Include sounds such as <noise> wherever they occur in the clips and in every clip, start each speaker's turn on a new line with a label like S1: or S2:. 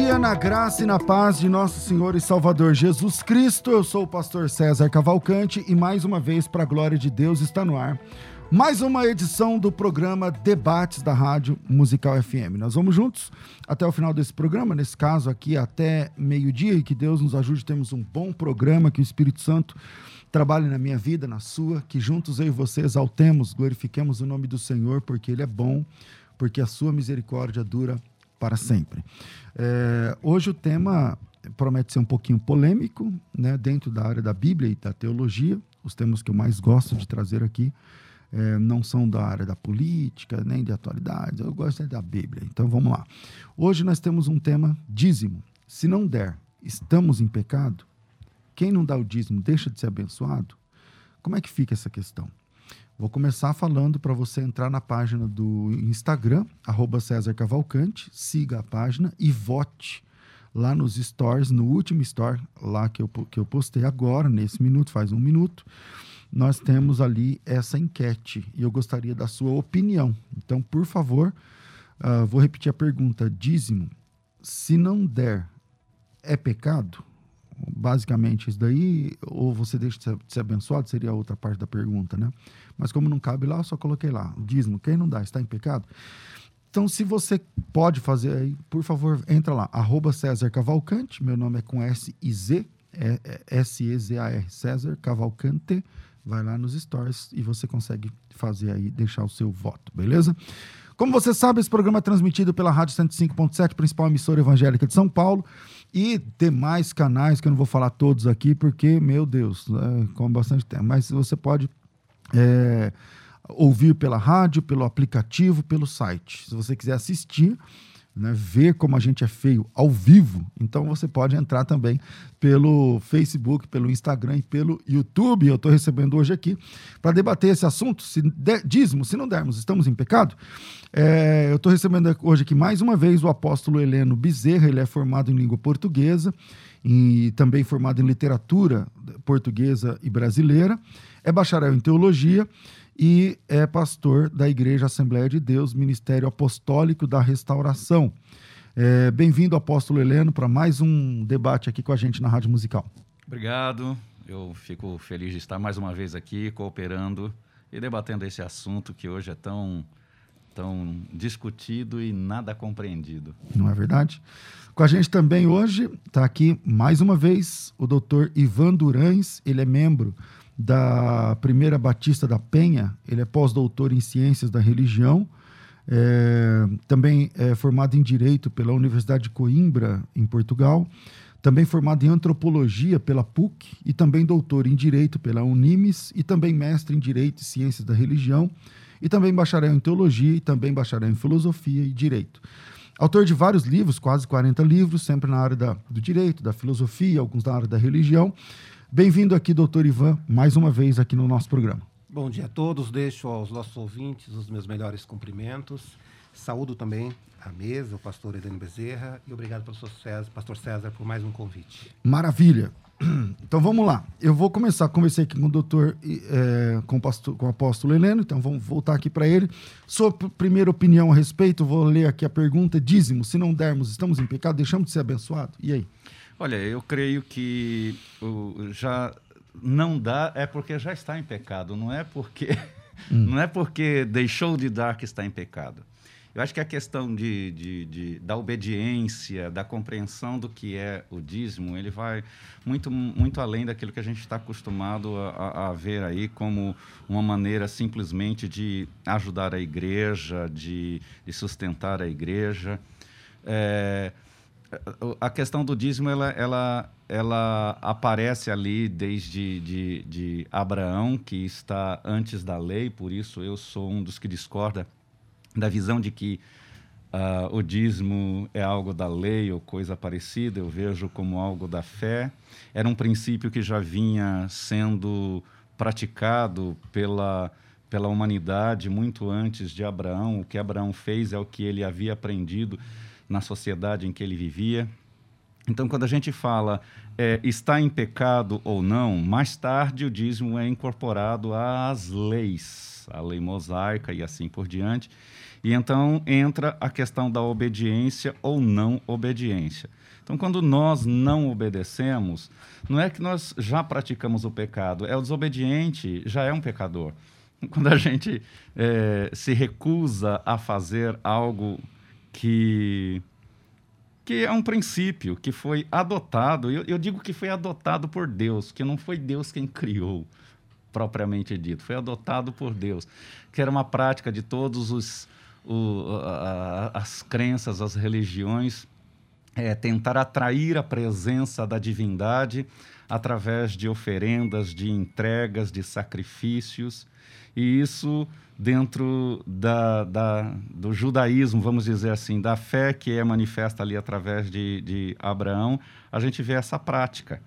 S1: Dia na graça e na paz de nosso Senhor e Salvador Jesus Cristo. Eu sou o pastor César Cavalcante e mais uma vez, para a glória de Deus, está no ar mais uma edição do programa Debates da Rádio Musical FM. Nós vamos juntos até o final desse programa, nesse caso aqui até meio-dia, e que Deus nos ajude. Temos um bom programa, que o Espírito Santo trabalhe na minha vida, na sua, que juntos eu e você exaltemos, glorifiquemos o nome do Senhor, porque Ele é bom, porque a sua misericórdia dura para sempre. É, hoje o tema promete ser um pouquinho polêmico, né, dentro da área da Bíblia e da teologia, os temas que eu mais gosto de trazer aqui. É, não são da área da política, nem de atualidade, eu gosto é da Bíblia. Então vamos lá. Hoje nós temos um tema dízimo. Se não der, estamos em pecado? Quem não dá o dízimo deixa de ser abençoado? Como é que fica essa questão? Vou começar falando para você entrar na página do Instagram, arroba César Cavalcante, siga a página e vote lá nos stories, no último story, lá que eu, que eu postei agora, nesse minuto, faz um minuto, nós temos ali essa enquete e eu gostaria da sua opinião. Então, por favor, uh, vou repetir a pergunta: dízimo, se não der, é pecado? Basicamente, isso daí, ou você deixa de ser, abençoado, seria a outra parte da pergunta, né? Mas como não cabe lá, eu só coloquei lá. Dízimo, quem não dá, está em pecado? Então, se você pode fazer aí, por favor, entra lá, arroba César Cavalcante, meu nome é com S e Z, é, é S-E-Z-A-R, César Cavalcante, vai lá nos stories e você consegue fazer aí, deixar o seu voto, beleza? Como você sabe, esse programa é transmitido pela Rádio 105.7, principal emissora evangélica de São Paulo, e demais canais, que eu não vou falar todos aqui, porque, meu Deus, é, com bastante tempo, mas você pode é, ouvir pela rádio, pelo aplicativo, pelo site. Se você quiser assistir, né, ver como a gente é feio ao vivo, então você pode entrar também pelo Facebook, pelo Instagram e pelo YouTube. Eu estou recebendo hoje aqui para debater esse assunto. Se der, dízimo, se não dermos, estamos em pecado? É, eu estou recebendo hoje aqui mais uma vez o apóstolo Heleno Bezerra, ele é formado em língua portuguesa e também formado em literatura portuguesa e brasileira, é bacharel em teologia e é pastor da Igreja Assembleia de Deus, Ministério Apostólico da Restauração. É, Bem-vindo, apóstolo Heleno, para mais um debate aqui com a gente na Rádio Musical.
S2: Obrigado. Eu fico feliz de estar mais uma vez aqui cooperando e debatendo esse assunto que hoje é tão, tão discutido e nada compreendido.
S1: Não é verdade? Com a gente também hoje está aqui mais uma vez o doutor Ivan Durães, ele é membro da Primeira Batista da Penha, ele é pós-doutor em Ciências da Religião, é, também é formado em Direito pela Universidade de Coimbra, em Portugal, também formado em Antropologia pela PUC e também doutor em Direito pela Unimes e também mestre em Direito e Ciências da Religião e também bacharel em Teologia e também bacharel em Filosofia e Direito. Autor de vários livros, quase 40 livros, sempre na área da, do direito, da filosofia, alguns na área da religião. Bem-vindo aqui, doutor Ivan, mais uma vez aqui no nosso programa.
S3: Bom dia a todos, deixo aos nossos ouvintes os meus melhores cumprimentos. Saúdo também a mesa, o pastor Edeno Bezerra, e obrigado, pastor César, pastor César, por mais um convite.
S1: Maravilha. <clears throat> Então vamos lá. Eu vou começar conversar aqui com o doutor, é, com, o pastor, com o apóstolo Heleno, então vamos voltar aqui para ele. Sua primeira opinião a respeito, vou ler aqui a pergunta: dízimo, se não dermos, estamos em pecado, deixamos de ser abençoado? E aí?
S2: Olha, eu creio que já não dá é porque já está em pecado, não é porque <laughs> hum. não é porque deixou de dar que está em pecado. Eu acho que a questão de, de, de, da obediência, da compreensão do que é o dízimo, ele vai muito, muito além daquilo que a gente está acostumado a, a, ver aí como uma maneira simplesmente de ajudar a igreja, de, de sustentar a igreja. É, a questão do dízimo, ela, ela, ela aparece ali desde de, de Abraão, que está antes da lei, por isso eu sou um dos que discorda da visão de que uh, o dízimo é algo da lei ou coisa parecida, eu vejo como algo da fé. Era um princípio que já vinha sendo praticado pela, pela humanidade muito antes de Abraão. O que Abraão fez é o que ele havia aprendido na sociedade em que ele vivia. Então, quando a gente fala é, está em pecado ou não, mais tarde o dízimo é incorporado às leis, a lei mosaica e assim por diante. E então entra a questão da obediência ou não obediência. Então, quando nós não obedecemos, não é que nós já praticamos o pecado, é o desobediente já é um pecador. Quando a gente é, se recusa a fazer algo que que é um princípio que foi adotado. Eu, eu, digo que foi adotado por Deus, que não foi Deus quem criou, propriamente dito. Foi adotado por Deus, que era uma prática de todos os o, a, as crenças, as religiões, é, tentar atrair a presença da divindade através de oferendas, de entregas, de sacrifícios. E isso dentro da, da, do judaísmo, vamos dizer assim, da fé que é manifesta ali através de, de Abraão, a gente vê essa prática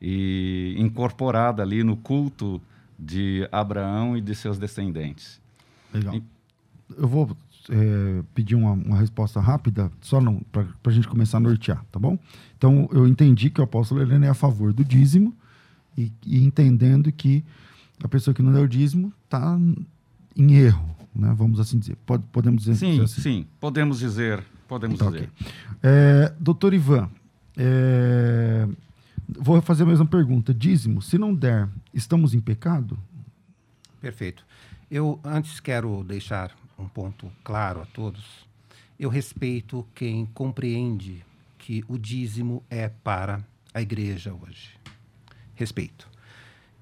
S2: e incorporada ali no culto de Abraão e de seus descendentes.
S1: Legal. E, eu vou é, pedir uma, uma, resposta rápida, só para a gente começar a nortear, tá bom? Então, eu entendi que o apóstolo Helena é a favor do dízimo e, e entendendo que a pessoa que não deu o dízimo está em erro, né? Vamos assim dizer. Pode, podemos dizer
S2: sim,
S1: assim.
S2: Sim, podemos dizer. Podemos
S1: então,
S2: dizer.
S1: Okay. É, doutor Ivan, é, vou fazer a mesma pergunta. Dízimo, se não der, estamos em pecado?
S3: Perfeito. Eu antes quero deixar um ponto claro a todos. Eu respeito quem compreende que o dízimo é para a igreja hoje. Respeito.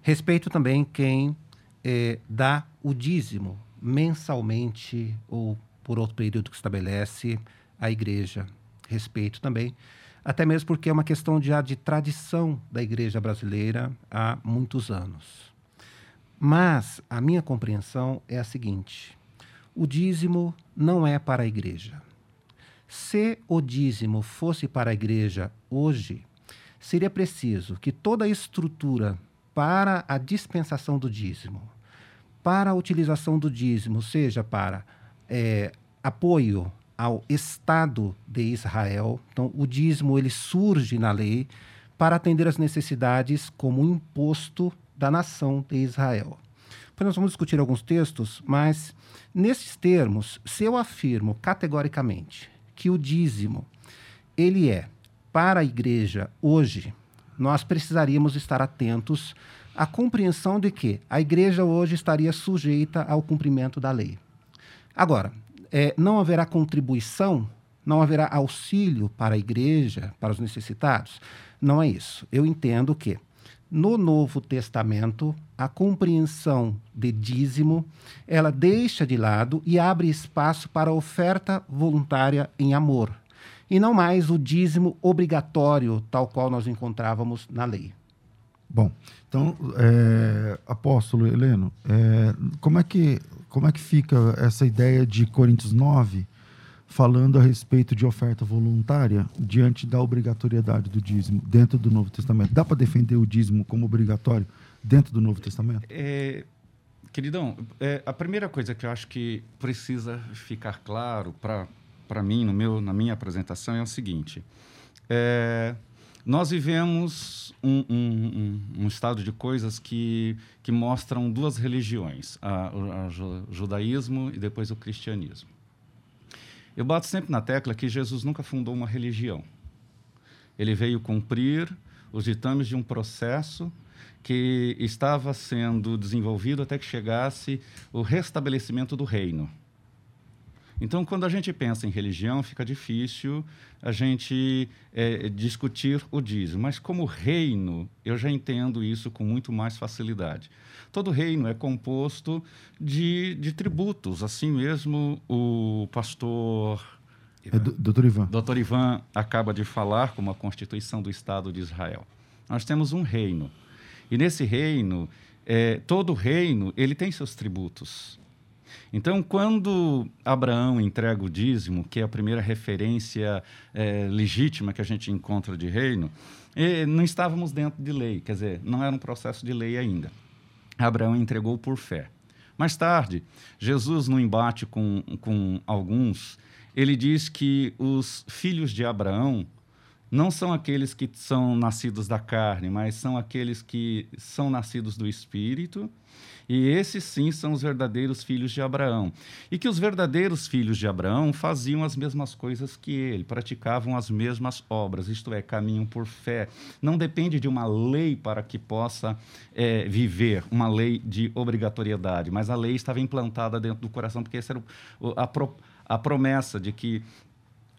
S3: Respeito também quem é, dá o dízimo mensalmente ou por outro período que estabelece a igreja. Respeito também, até mesmo porque é uma questão já de tradição da igreja brasileira há muitos anos. Mas a minha compreensão é a seguinte: o dízimo não é para a igreja. Se o dízimo fosse para a igreja hoje, seria preciso que toda a estrutura para a dispensação do dízimo, para a utilização do dízimo, seja para é, apoio ao Estado de Israel. Então, o dízimo ele surge na lei para atender às necessidades como imposto da nação de Israel. Depois nós vamos discutir alguns textos, mas nesses termos, se eu afirmo categoricamente que o dízimo ele é para a igreja hoje, nós precisaríamos estar atentos à compreensão de que a igreja hoje estaria sujeita ao cumprimento da lei. Agora, é, não haverá contribuição, não haverá auxílio para a igreja, para os necessitados? Não é isso. Eu entendo que no Novo Testamento, a compreensão de dízimo, ela deixa de lado e abre espaço para a oferta voluntária em amor, e não mais o dízimo obrigatório, tal qual nós encontrávamos na lei.
S1: Bom, então, é, apóstolo Heleno, é, como, é que, como é que fica essa ideia de Coríntios 9, falando a respeito de oferta voluntária diante da obrigatoriedade do dízimo dentro do Novo Testamento? Dá para defender o dízimo como obrigatório dentro do Novo Testamento?
S2: É, queridão, é, a primeira coisa que eu acho que precisa ficar claro para mim, no meu, na minha apresentação, é o seguinte. É, nós vivemos um, um, um, estado de coisas que, que mostram duas religiões, o judaísmo e depois o cristianismo. Eu bato sempre na tecla que Jesus nunca fundou uma religião. Ele veio cumprir os ditames de um processo que estava sendo desenvolvido até que chegasse o restabelecimento do reino. Então, quando a gente pensa em religião, fica difícil a gente é, discutir o dízimo. Mas, como reino, eu já entendo isso com muito mais facilidade. Todo reino é composto de, de tributos. Assim mesmo, o pastor.
S1: É, doutor Ivan.
S2: Doutor Ivan acaba de falar como a Constituição do Estado de Israel. Nós temos um reino. E nesse reino, é, todo reino ele tem seus tributos. Então, quando Abraão entrega o dízimo, que é a primeira referência é, legítima que a gente encontra de reino, não estávamos dentro de lei, quer dizer, não era um processo de lei ainda. Abraão entregou por fé. Mais tarde, Jesus, no embate com, com alguns, ele diz que os filhos de Abraão não são aqueles que são nascidos da carne, mas são aqueles que são nascidos do Espírito e esses sim são os verdadeiros filhos de Abraão. E que os verdadeiros filhos de Abraão faziam as mesmas coisas que ele, praticavam as mesmas obras, isto é, caminham por fé. Não depende de uma lei para que possa é, viver, uma lei de obrigatoriedade, mas a lei estava implantada dentro do coração, porque essa era a, pro, a promessa de que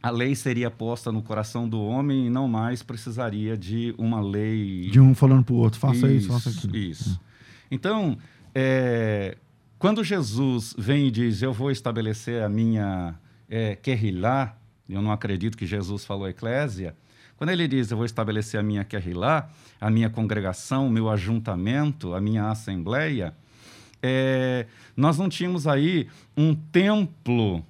S2: a lei seria posta no coração do homem e não mais precisaria de uma lei.
S1: De um falando para o outro, faça isso, isso faça aquilo.
S2: Isso. Então, é, quando Jesus vem e diz, eu vou estabelecer a minha é, querrilá, eu não acredito que Jesus falou eclésia, quando ele diz, eu vou estabelecer a minha querrilá, a minha congregação, o meu ajuntamento, a minha assembleia, é, nós não tínhamos aí um templo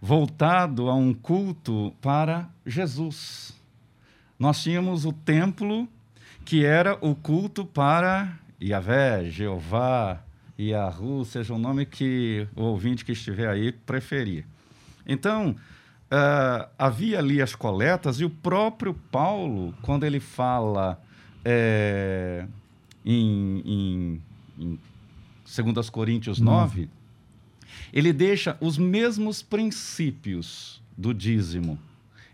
S2: voltado a um culto para Jesus. Nós tínhamos o templo que era o culto para Yahvé, Jeová, Yahu, seja o nome que o ouvinte que estiver aí preferir. Então, uh, havia ali as coletas e o próprio Paulo, quando ele fala é, em, em, em 2 Coríntios 9, ele deixa os mesmos princípios do dízimo.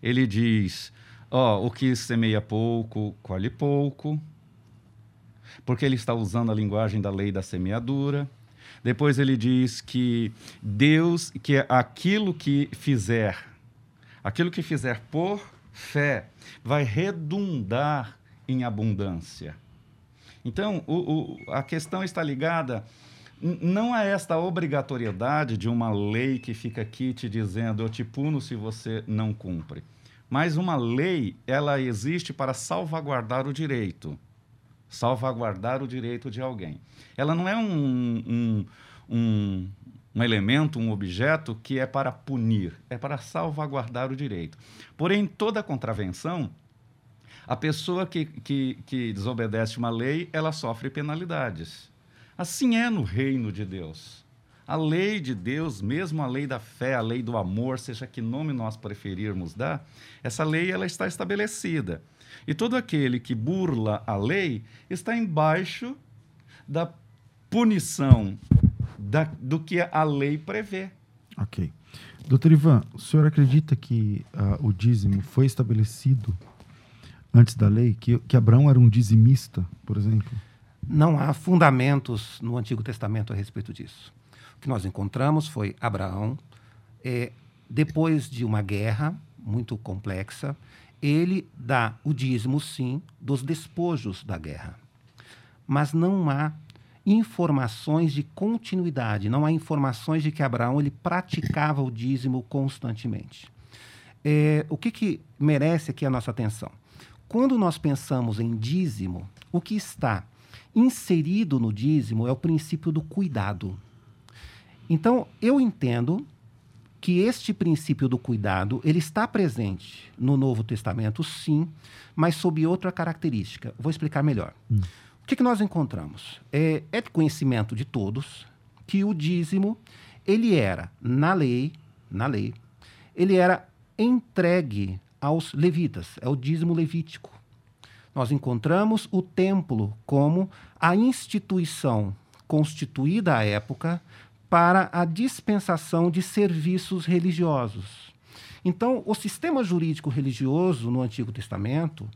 S2: Ele diz: ó, oh, o que semeia pouco, colhe pouco porque ele está usando a linguagem da lei da semeadura. Depois ele diz que Deus, que é aquilo que fizer, aquilo que fizer por fé, vai redundar em abundância. Então, o, o, a questão está ligada não a esta obrigatoriedade de uma lei que fica aqui te dizendo eu te puno se você não cumpre. Mas uma lei, ela existe para salvaguardar o direito salvaguardar o direito de alguém. Ela não é um, um, um, um elemento, um objeto que é para punir, é para salvaguardar o direito. Porém, toda contravenção, a pessoa que, que, que desobedece uma lei, ela sofre penalidades. Assim é no reino de Deus. A lei de Deus, mesmo a lei da fé, a lei do amor, seja que nome nós preferirmos dar, essa lei ela está estabelecida. E todo aquele que burla a lei está embaixo da punição da, do que a lei prevê.
S1: Ok. Doutor Ivan, o senhor acredita que uh, o dízimo foi estabelecido antes da lei? Que, que Abraão era um dizimista, por exemplo?
S3: Não há fundamentos no Antigo Testamento a respeito disso. O que nós encontramos foi Abraão, é, depois de uma guerra muito complexa, ele dá o dízimo, sim, dos despojos da guerra. Mas não há informações de continuidade, não há informações de que Abraão ele praticava o dízimo constantemente. É, o que, que merece aqui a nossa atenção? Quando nós pensamos em dízimo, o que está inserido no dízimo é o princípio do cuidado. Então, eu entendo que este princípio do cuidado ele está presente no Novo Testamento, sim, mas sob outra característica. Vou explicar melhor. Hum. O que, que, nós encontramos? É, é, de conhecimento de todos que o dízimo ele era na lei, na lei, ele era entregue aos levitas. É o dízimo levítico. Nós encontramos o templo como a instituição constituída à época para a dispensação de serviços religiosos. Então, o sistema jurídico religioso no Antigo Testamento,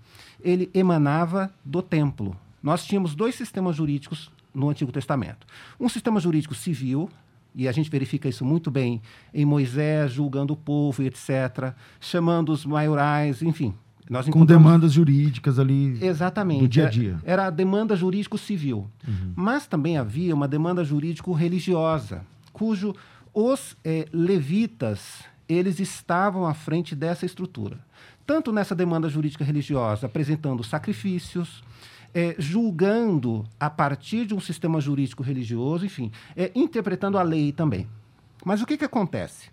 S3: ele emanava do templo. Nós tínhamos dois sistemas jurídicos no Antigo Testamento. Um sistema jurídico civil, e a gente verifica isso muito bem em Moisés julgando o povo, etc., chamando os maiorais, enfim.
S1: Nós Com demandas jurídicas ali
S3: Exatamente.
S1: do dia a dia.
S3: Era, era a demanda jurídico-civil. Uhum. Mas também havia uma demanda jurídico-religiosa, cujo os eh, levitas eles estavam à frente dessa estrutura. Tanto nessa demanda jurídica religiosa, apresentando sacrifícios, é, julgando a partir de um sistema jurídico religioso, enfim, é, interpretando a lei também. Mas o que, que acontece?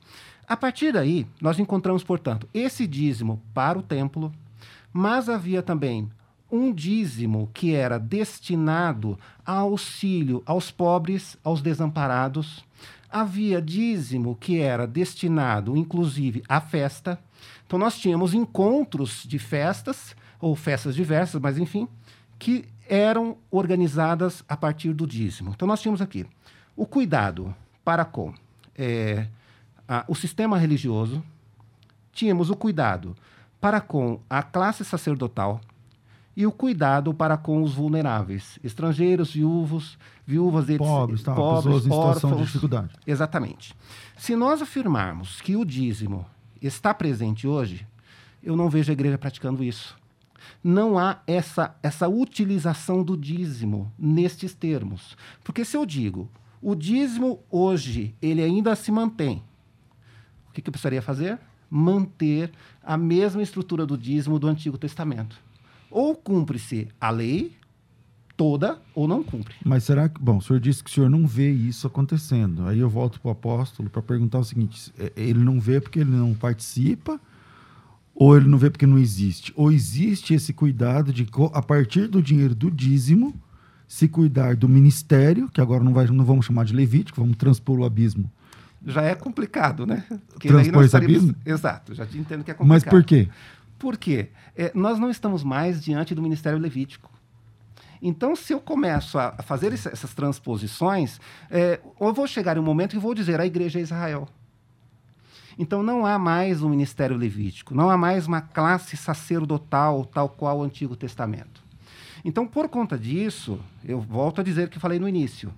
S3: A partir daí, nós encontramos, portanto, esse dízimo para o templo, mas havia também um dízimo que era destinado a auxílio aos pobres, aos desamparados. Havia dízimo que era destinado, inclusive, à festa. Então, nós tínhamos encontros de festas, ou festas diversas, mas enfim, que eram organizadas a partir do dízimo. Então, nós tínhamos aqui o cuidado para com é, a, o sistema religioso, tínhamos o cuidado para com a classe sacerdotal e o cuidado para com os vulneráveis, estrangeiros, viúvos, viúvas,
S1: pobres, tá, pobres, pessoas em situação órfãos, de dificuldade.
S3: Exatamente. Se nós afirmarmos que o dízimo está presente hoje, eu não vejo a igreja praticando isso não há essa, essa utilização do dízimo nestes termos. Porque se eu digo, o dízimo hoje, ele ainda se mantém, o que, que eu precisaria fazer? Manter a mesma estrutura do dízimo do Antigo Testamento. Ou cumpre-se a lei toda ou não cumpre.
S1: Mas será que. Bom, o senhor disse que o senhor não vê isso acontecendo. Aí eu volto para o apóstolo para perguntar o seguinte: é, ele não vê porque ele não participa ou ele não vê porque não existe, ou existe esse cuidado de, a partir do dinheiro do dízimo, se cuidar do ministério, que agora não, vai, não vamos chamar de levítico, vamos transpor o abismo.
S3: Já é complicado, né?
S1: Porque transpor esse abismo?
S3: Exato, já te entendo que é complicado.
S1: Mas por quê?
S3: Por quê? É, nós não estamos mais diante do ministério levítico. Então, se eu começo a fazer essas transposições, é, eu vou chegar em um momento que vou dizer a igreja é Israel. Então não há mais um ministério levítico, não há mais uma classe sacerdotal tal qual o Antigo Testamento. Então, por conta disso, eu volto a dizer o que falei no início.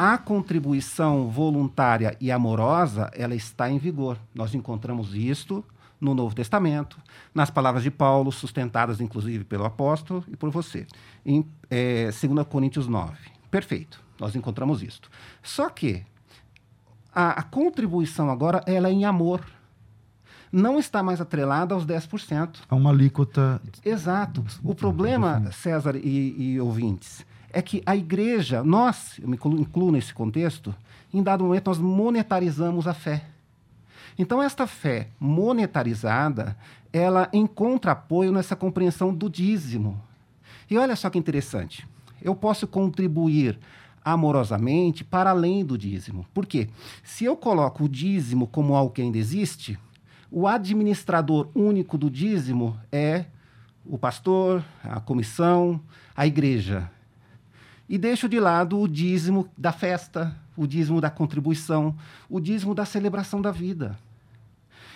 S3: A contribuição voluntária e amorosa, ela está em vigor. Nós encontramos isto no Novo Testamento, nas palavras de Paulo, sustentadas inclusive pelo apóstolo e por você, em é, 2 Coríntios 9. Perfeito, nós encontramos isto. Só que a, a contribuição agora ela é em amor. Não está mais atrelada aos 10%.
S1: Há uma alíquota.
S3: Exato. O problema, César e, e ouvintes, é que a igreja, nós, eu me incluo nesse contexto, em dado momento nós monetarizamos a fé. Então, esta fé monetarizada, ela encontra apoio nessa compreensão do dízimo. E olha só que interessante. Eu posso contribuir amorosamente para além do dízimo. Por quê? Se eu coloco o dízimo como algo que ainda existe, o administrador único do dízimo é o pastor, a comissão, a igreja. E deixo de lado o dízimo da festa, o dízimo da contribuição, o dízimo da celebração da vida.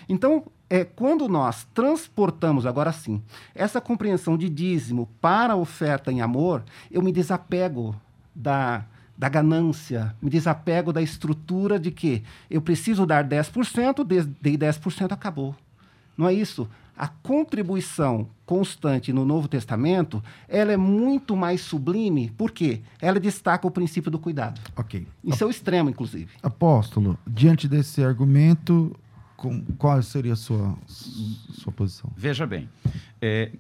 S3: Então, é, quando nós transportamos, agora sim, essa compreensão de dízimo para a oferta em amor, eu me desapego da da ganância, me desapego da estrutura de que eu preciso dar 10%, dei 10%, acabou. Não é isso. A contribuição constante no Novo Testamento, ela é muito mais sublime, porque ela destaca o princípio do cuidado.
S1: Ok.
S3: Isso é o extremo, inclusive.
S1: Apóstolo, diante desse argumento, com, qual seria a sua, sua posição?
S2: Veja bem, é,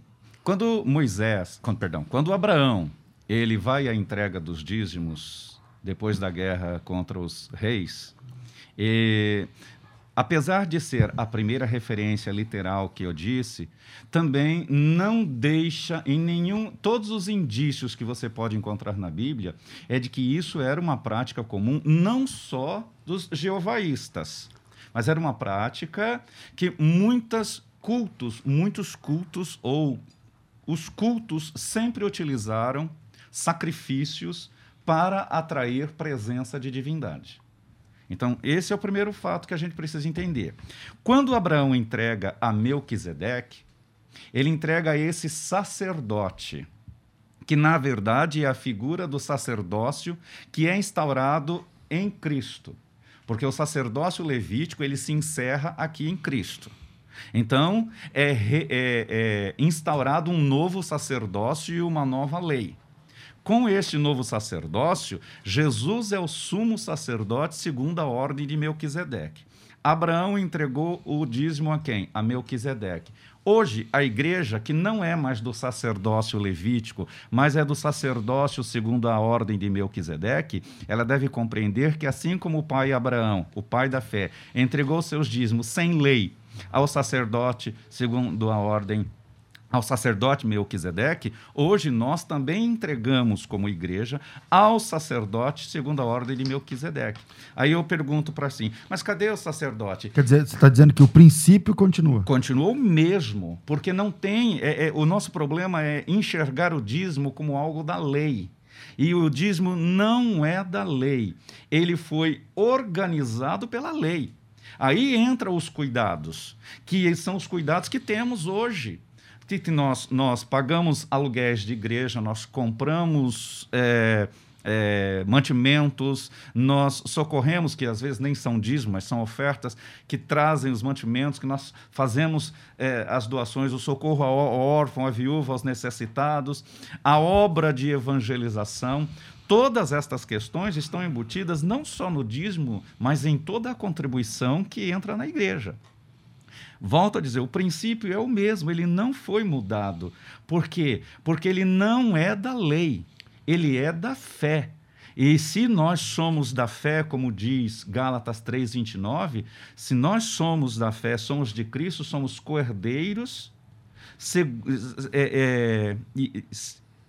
S2: quando Moisés, quando, perdão, quando Abraão ele vai à entrega dos dízimos depois da guerra contra os reis. E, apesar de ser a primeira referência literal que eu disse, também não deixa em nenhum. Todos os indícios que você pode encontrar na Bíblia é de que isso era uma prática comum não só dos jeovaístas, mas era uma prática que muitas cultos, muitos cultos ou os cultos sempre utilizaram sacrifícios para atrair presença de divindade. Então, esse é o primeiro fato que a gente precisa entender. Quando Abraão entrega a Melquisedeque, ele entrega a esse sacerdote, que na verdade é a figura do sacerdócio que é instaurado em Cristo. porque o sacerdócio levítico ele se encerra aqui em Cristo. Então, é, é, é instaurado um novo sacerdócio e uma nova lei. Com este novo sacerdócio, Jesus é o sumo sacerdote segundo a ordem de Melquisedeque. Abraão entregou o dízimo a quem? A Melquisedeque. Hoje, a igreja, que não é mais do sacerdócio levítico, mas é do sacerdócio segundo a ordem de Melquisedeque, ela deve compreender que, assim como o pai Abraão, o pai da fé, entregou seus dízimos sem lei ao sacerdote segundo a ordem ao sacerdote Melquisedeque, hoje nós também entregamos como igreja ao sacerdote segundo a ordem de Melquisedeque. Aí eu pergunto para assim, mas cadê o sacerdote?
S1: Quer dizer, você está dizendo que o princípio continua?
S2: Continua o mesmo, porque não tem. É, é, o nosso problema é enxergar o dízimo como algo da lei. E o dízimo não é da lei. Ele foi organizado pela lei. Aí entram os cuidados, que são os cuidados que temos hoje que nós, nós pagamos aluguéis de igreja, nós compramos é, é, mantimentos, nós socorremos, que às vezes nem são dízimos, mas são ofertas que trazem os mantimentos, que nós fazemos é, as doações, o socorro ao órfão, à viúva, aos necessitados, a obra de evangelização. Todas estas questões estão embutidas não só no dízimo, mas em toda a contribuição que entra na igreja. Volto a dizer, o princípio é o mesmo, ele não foi mudado. Por quê? Porque ele não é da lei, ele é da fé. E se nós somos da fé, como diz Gálatas 3:29, se nós somos da fé, somos de Cristo, somos cordeiros é, é, e,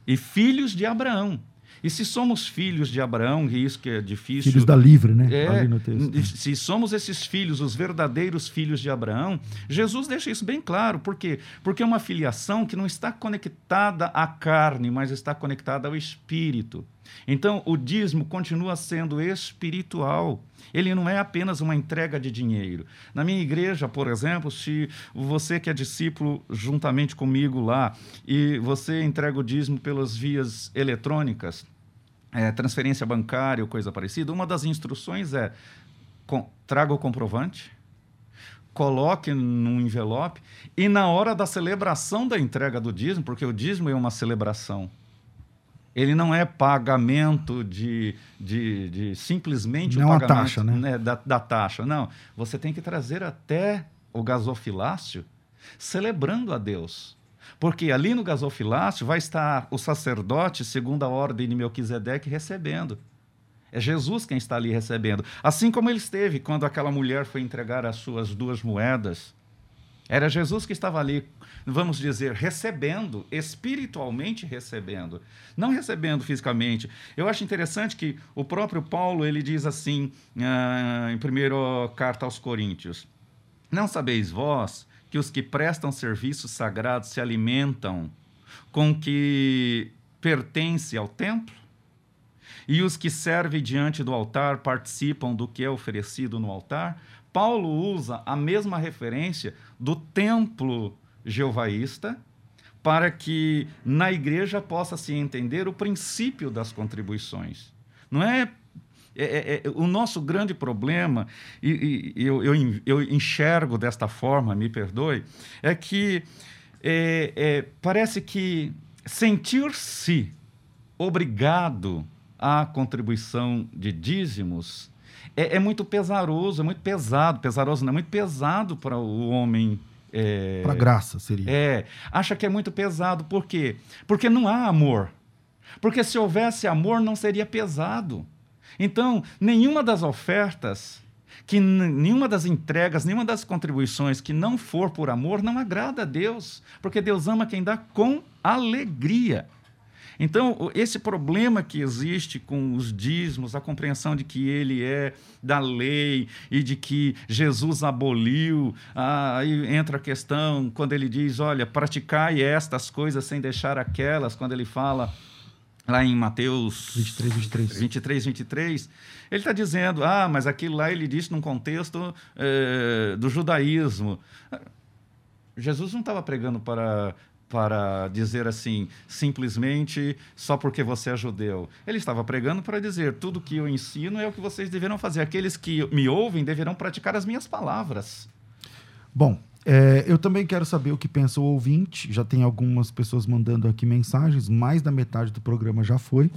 S2: e filhos de Abraão. E se somos filhos de Abraão, e isso que é difícil.
S1: Filhos da livre, né?
S2: É, se somos esses filhos, os verdadeiros filhos de Abraão, Jesus deixa isso bem claro. Por quê? Porque é uma filiação que não está conectada à carne, mas está conectada ao espírito. Então, o dízimo continua sendo espiritual. Ele não é apenas uma entrega de dinheiro. Na minha igreja, por exemplo, se você que é discípulo juntamente comigo lá e você entrega o dízimo pelas vias eletrônicas, é, transferência bancária ou coisa parecida, uma das instruções é com, traga o comprovante, coloque num envelope e na hora da celebração da entrega do dízimo, porque o dízimo é uma celebração, ele não é pagamento de, de, de simplesmente
S1: não
S2: o pagamento
S1: taxa, né?
S2: né, da, da taxa. Não, você tem que trazer até o gasofilácio celebrando a Deus. Porque ali no gasofilácio vai estar o sacerdote, segundo a ordem de Melquisedeque, recebendo. É Jesus quem está ali recebendo. Assim como ele esteve quando aquela mulher foi entregar as suas duas moedas. Era Jesus que estava ali, vamos dizer, recebendo, espiritualmente recebendo, não recebendo fisicamente. Eu acho interessante que o próprio Paulo ele diz assim, uh, em primeira carta aos Coríntios: Não sabeis vós que os que prestam serviços sagrados se alimentam com que pertence ao templo? E os que servem diante do altar participam do que é oferecido no altar? Paulo usa a mesma referência do templo jeovaísta para que na igreja possa se entender o princípio das contribuições. Não é é, é, é, o nosso grande problema, e, e eu, eu, eu, enxergo desta forma, me perdoe, é que é, é, parece que sentir-se obrigado à contribuição de dízimos é, é, muito pesaroso, é muito pesado, pesaroso não é muito pesado para o homem. É,
S1: para graça seria.
S2: É, acha que é muito pesado, por quê? Porque não há amor. Porque se houvesse amor, não seria pesado. Então, nenhuma das ofertas, que nenhuma das entregas, nenhuma das contribuições que não for por amor não agrada a Deus, porque Deus ama quem dá com alegria. Então, esse problema que existe com os dízimos, a compreensão de que ele é da lei e de que Jesus aboliu, ah, aí entra a questão quando ele diz: olha, praticai estas coisas sem deixar aquelas, quando ele fala lá em Mateus
S1: 23, 23.
S2: 23, 23 ele está dizendo, ah, mas aquilo lá ele disse num contexto eh, do judaísmo. Jesus não estava pregando para para dizer assim, simplesmente só porque você é judeu. Ele estava pregando para dizer: tudo que eu ensino é o que vocês deverão fazer. Aqueles que me ouvem deverão praticar as minhas palavras.
S1: Bom, é, eu também quero saber o que pensa o ouvinte. Já tem algumas pessoas mandando aqui mensagens, mais da metade do programa já foi.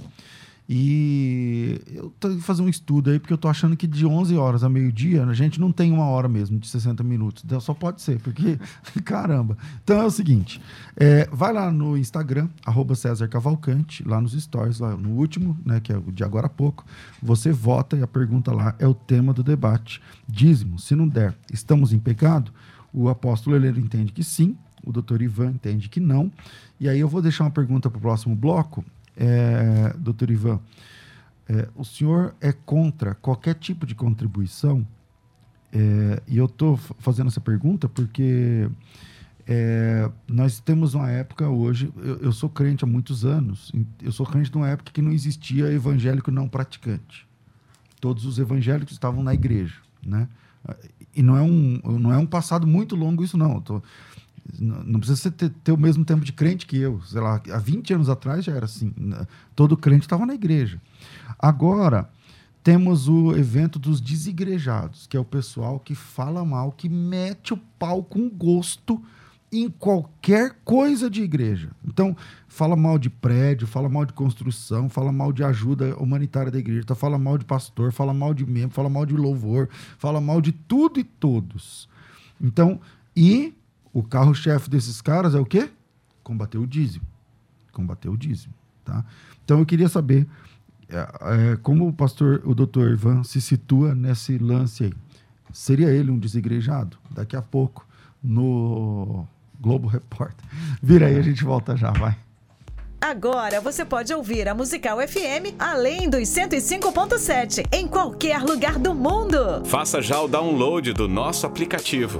S1: E eu tô fazendo um estudo aí, porque eu tô achando que de 11 horas a meio-dia, a gente não tem uma hora mesmo, de 60 minutos. Então, só pode ser, porque, <laughs> caramba. Então é o seguinte: é, vai lá no Instagram, arroba César Cavalcante, lá nos stories, lá no último, né, que é o de agora há pouco. Você vota e a pergunta lá é o tema do debate. Dízimo, se não der, estamos em pecado? O apóstolo Heleno entende que sim, o doutor Ivan entende que não. E aí eu vou deixar uma pergunta para o próximo bloco, é, doutor Ivan, é, o senhor é contra qualquer tipo de contribuição? É, e eu estou fazendo essa pergunta porque é, nós temos uma época hoje, eu, eu, sou crente há muitos anos, eu sou crente de uma época que não existia evangélico não praticante. Todos os evangélicos estavam na igreja, né? E não é um, não é um passado muito longo isso, não. Tô, não precisa ter, ter, o mesmo tempo de crente que eu. Sei lá, há 20 anos atrás já era assim. Todo crente estava na igreja. Agora, temos o evento dos desigrejados, que é o pessoal que fala mal, que mete o pau com gosto em qualquer coisa de igreja. Então, fala mal de prédio, fala mal de construção, fala mal de ajuda humanitária da igreja, fala mal de pastor, fala mal de membro, fala mal de louvor, fala mal de tudo e todos. Então, e o carro-chefe desses caras é o quê? Combater o dízimo. Combater o dízimo, tá? Então, eu queria saber é, é, como o pastor, o doutor Ivan se situa nesse lance aí. Seria ele um desigrejado? Daqui a pouco, no Globo Repórter. Vira aí, a gente volta já, vai.
S4: Agora você pode ouvir a Musical FM além dos 105.7 em qualquer lugar do mundo.
S5: Faça já o download do nosso aplicativo.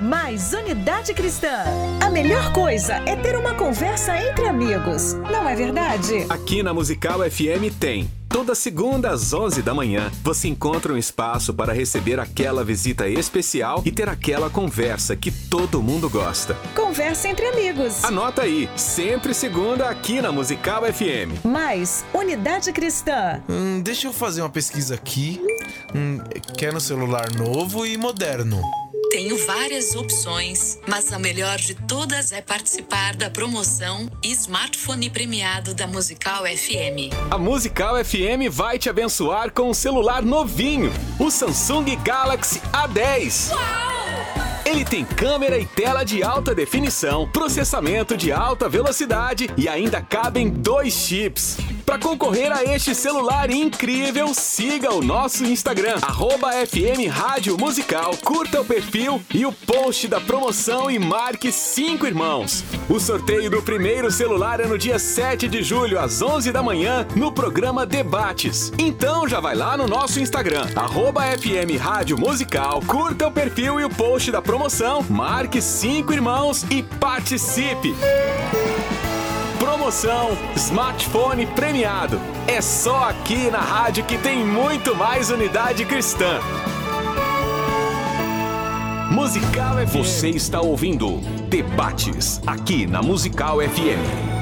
S4: mais unidade cristã. A melhor coisa é ter uma conversa entre amigos, não é verdade?
S5: Aqui na Musical FM tem. Toda segunda às 11 da manhã, você encontra um espaço para receber aquela visita especial e ter aquela conversa que todo mundo gosta.
S4: Conversa entre amigos.
S5: Anota aí, sempre segunda aqui na Musical FM.
S4: Mais Unidade Cristã.
S6: Hum, deixa eu fazer uma pesquisa aqui. Hum, quero um celular novo e moderno.
S7: Tenho várias opções, mas a melhor de todas é participar da promoção Smartphone Premiado da Musical FM.
S5: A Musical FM vai te abençoar com um celular novinho, o Samsung Galaxy A10. Uau! Ele tem câmera e tela de alta definição, processamento de alta velocidade e ainda cabem dois chips. Para concorrer a este celular incrível, siga o nosso Instagram, FM Rádio Musical, curta o perfil e o post da promoção e marque cinco irmãos. O sorteio do primeiro celular é no dia 7 de julho, às 11 da manhã, no programa Debates. Então já vai lá no nosso Instagram, FM Rádio Musical, curta o perfil e o post da promoção, marque cinco irmãos e participe! Promoção Smartphone Premiado. É só aqui na rádio que tem muito mais unidade cristã. Musical FM. Você está ouvindo Debates aqui na Musical FM.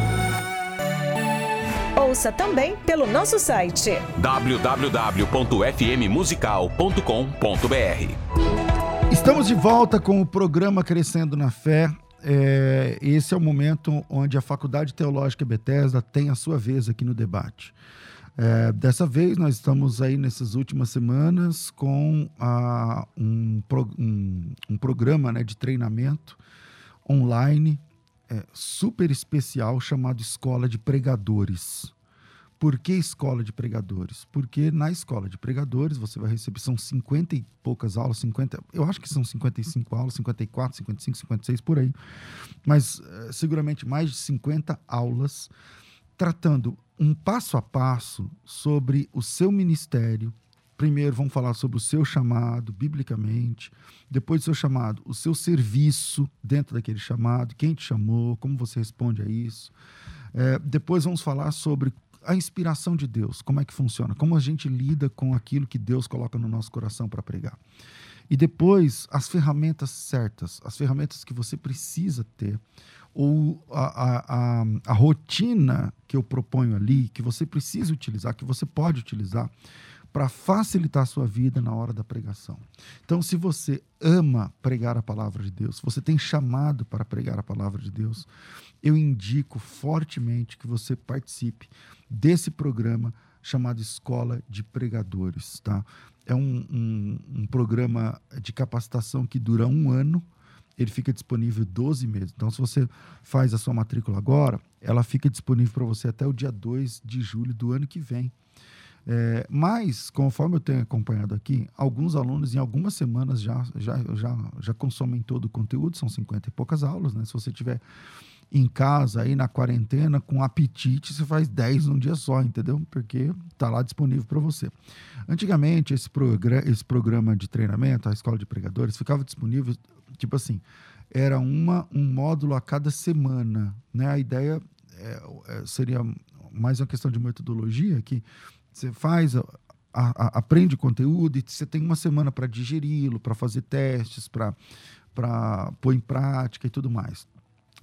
S4: Ouça também pelo nosso site
S1: www.fmmusical.com.br. Estamos de volta com o programa Crescendo na Fé é, esse é o momento onde a Faculdade Teológica Bethesda tem a sua vez aqui no debate. É, dessa vez, nós estamos aí nessas últimas semanas com a, um, um, um, programa né, de treinamento online é, super especial chamado Escola de Pregadores. Por que escola de pregadores? Porque na escola de pregadores você vai receber, são 50 e poucas aulas, 50, eu acho que são 55 aulas, 54, 55, 56, por aí. Mas uh, seguramente mais de 50 aulas tratando um passo a passo sobre o seu ministério. Primeiro, vamos falar sobre o seu chamado, biblicamente. Depois do seu chamado, o seu serviço dentro daquele chamado, quem te chamou, como você responde a isso. É, depois, vamos falar sobre a inspiração de Deus, como é que funciona, como a gente lida com aquilo que Deus coloca no nosso coração para pregar. E depois, as ferramentas certas, as ferramentas que você precisa ter, ou a, a, a, a rotina que eu proponho ali, que você precisa utilizar, que você pode utilizar para facilitar a sua vida na hora da pregação. Então, se você ama pregar a palavra de Deus, se você tem chamado para pregar a palavra de Deus, eu indico fortemente que você participe desse programa chamado Escola de Pregadores. Tá? É um, um, um programa de capacitação que dura um ano ele fica disponível 12 meses. Então, se você faz a sua matrícula agora, ela fica disponível para você até o dia 2 de julho do ano que vem. É, mas, conforme eu tenho acompanhado aqui, alguns alunos em algumas semanas já, já, já, já consomem todo o conteúdo, são 50 e poucas aulas, né? Se você tiver em casa aí na quarentena com apetite, você faz 10 num dia só, entendeu? Porque está lá disponível para você. Antigamente, esse, progr esse programa de treinamento, a escola de pregadores, ficava disponível, tipo assim, era uma, um módulo a cada semana, né? A ideia é, é, seria mais uma questão de metodologia, que você faz, a, a, aprende conteúdo e você tem uma semana para digeri-lo, para fazer testes, para pôr em prática e tudo mais.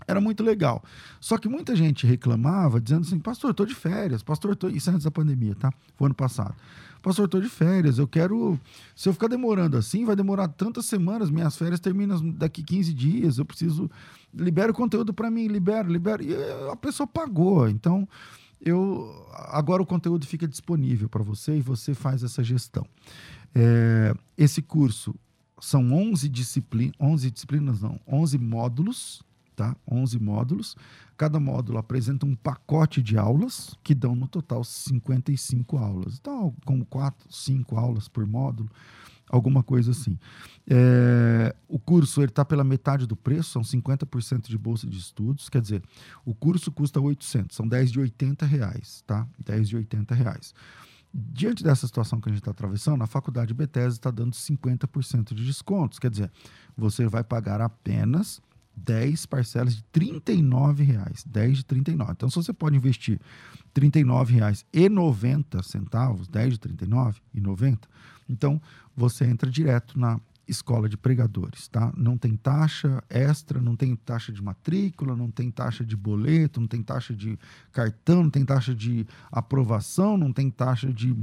S1: Era muito legal. Só que muita gente reclamava, dizendo assim: Pastor, estou de férias. Pastor, tô... isso antes da pandemia, tá? Foi ano passado. Pastor, estou de férias. Eu quero. Se eu ficar demorando assim, vai demorar tantas semanas. Minhas férias terminam daqui 15 dias. Eu preciso. Libera o conteúdo para mim, libera, libera. E a pessoa pagou. Então, eu agora o conteúdo fica disponível para você e você faz essa gestão. É, esse curso são 11 disciplinas, 11 disciplinas não, 11 módulos tá? 11 módulos. Cada módulo apresenta um pacote de aulas, que dão no total 55 aulas. Então, como 4, 5 aulas por módulo, alguma coisa assim. É, o curso está pela metade do preço, são 50% de bolsa de estudos, quer dizer, o curso custa 800, são 10 de 80 reais, tá? 10 de 80 reais. Diante dessa situação que a gente está atravessando, a faculdade Bethesda está dando 50% de descontos, quer dizer, você vai pagar apenas 10 parcelas de R$ reais, 10 de 39. Então, se você pode investir R$ reais e 90 centavos, 10 de 39 e 90, então você entra direto na escola de pregadores, tá? Não tem taxa extra, não tem taxa de matrícula, não tem taxa de boleto, não tem taxa de cartão, não tem taxa de aprovação, não tem taxa de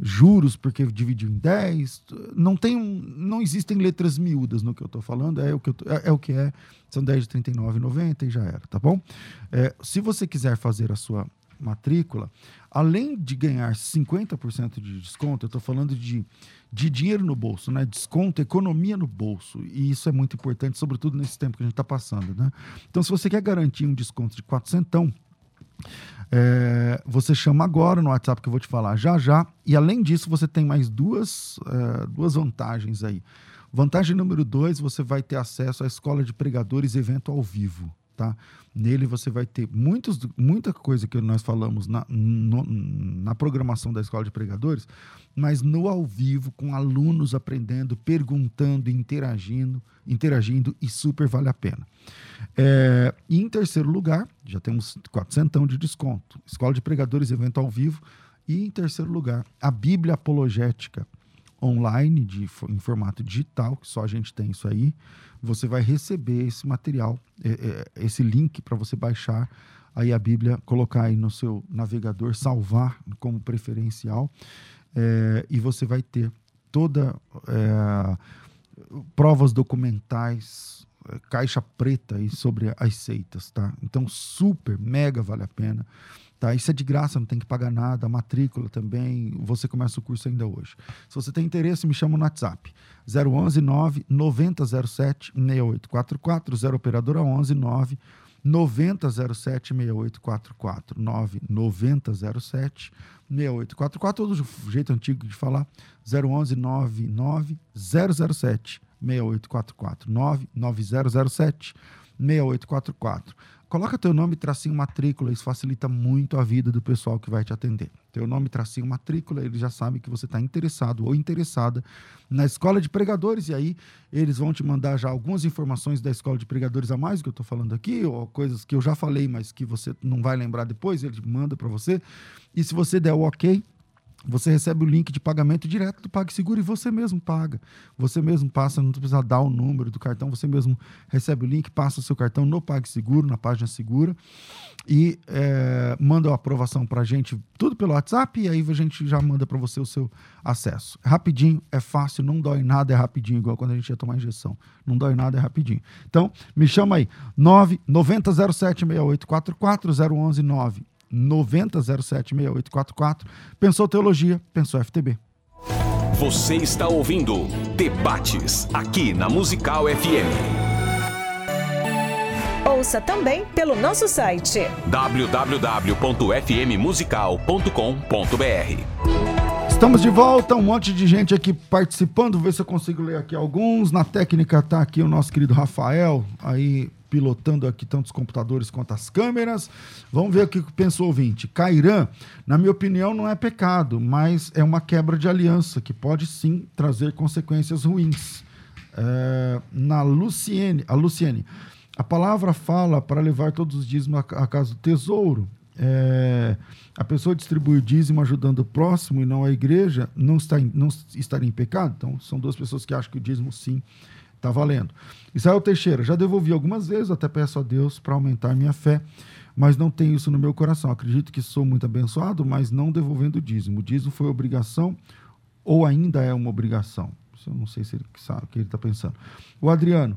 S1: juros porque dividiu em 10, não tem não existem letras miúdas no que eu estou falando, é o que, tô, é, é, o que é, são 10 de 39,90 e já era, tá bom? É, se você quiser fazer a sua matrícula, além de ganhar 50% de desconto, eu estou falando de, de dinheiro no bolso, né? Desconto, economia no bolso. E isso é muito importante, sobretudo nesse tempo que a gente está passando, né? Então, se você quer garantir um desconto de 400, é, você chama agora no WhatsApp que eu vou te falar já já. E além disso, você tem mais duas, é, duas vantagens aí. Vantagem número dois, você vai ter acesso à escola de pregadores evento ao vivo tá? Nele você vai ter muitos, muita coisa que nós falamos na, no, na programação da Escola de Pregadores, mas no ao vivo, com alunos aprendendo, perguntando, interagindo, interagindo e super vale a pena. É, em terceiro lugar, já temos 400 de desconto. Escola de Pregadores, evento ao vivo. E em terceiro lugar, a Bíblia Apologética online, de, em formato digital, que só a gente tem isso aí você vai receber esse material, é, é, esse link para você baixar aí a Bíblia, colocar aí no seu navegador, salvar como preferencial, é, e você vai ter toda é, provas documentais, é, caixa preta aí sobre as seitas, tá? Então super, mega vale a pena. Tá? Isso é de graça, não tem que pagar nada, matrícula também, você começa o curso ainda hoje. Se você tem interesse, me chama no WhatsApp. 011 9 9007 6844, 0 operadora 11 9 9007 6844 9 9007 6844 ou do jeito antigo de falar 011 99 007 6844 9 9007 6844 coloca teu nome, tracinho, matrícula. Isso facilita muito a vida do pessoal que vai te atender. Teu nome, tracinho, matrícula, eles já sabem que você está interessado ou interessada na escola de pregadores. E aí eles vão te mandar já algumas informações da escola de pregadores a mais que eu estou falando aqui, ou coisas que eu já falei, mas que você não vai lembrar depois, ele manda para você. E se você der o ok, você recebe o link de pagamento direto do PagSeguro e você mesmo paga. Você mesmo passa, não precisa dar o número do cartão, você mesmo recebe o link, passa o seu cartão no PagSeguro, na página segura, e é, manda a aprovação para a gente, tudo pelo WhatsApp, e aí a gente já manda para você o seu acesso. É rapidinho, é fácil, não dói nada, é rapidinho, igual quando a gente ia tomar injeção. Não dói nada, é rapidinho. Então, me chama aí, 9 90 07 6844 011 9 90076844. Pensou Teologia, pensou FTB.
S5: Você está ouvindo Debates aqui na Musical FM.
S4: Ouça também pelo nosso site
S5: www.fmmusical.com.br.
S1: Estamos de volta, um monte de gente aqui participando. Ver se eu consigo ler aqui alguns. Na técnica está aqui o nosso querido Rafael, aí pilotando aqui tanto os computadores quanto as câmeras. Vamos ver o que pensa o ouvinte. Cairã, na minha opinião, não é pecado, mas é uma quebra de aliança que pode sim trazer consequências ruins. É, na Luciene, a Luciene, a palavra fala para levar todos os dízimos à casa do tesouro. É, a pessoa distribui dízimo ajudando o próximo e não a igreja, não, está em, não estaria em pecado? Então, são duas pessoas que acham que o dízimo sim Tá valendo. Israel Teixeira, já devolvi algumas vezes, até peço a Deus para aumentar minha fé, mas não tenho isso no meu coração. Acredito que sou muito abençoado, mas não devolvendo o dízimo. O dízimo foi obrigação ou ainda é uma obrigação? Isso eu não sei se ele sabe o que ele está pensando. O Adriano,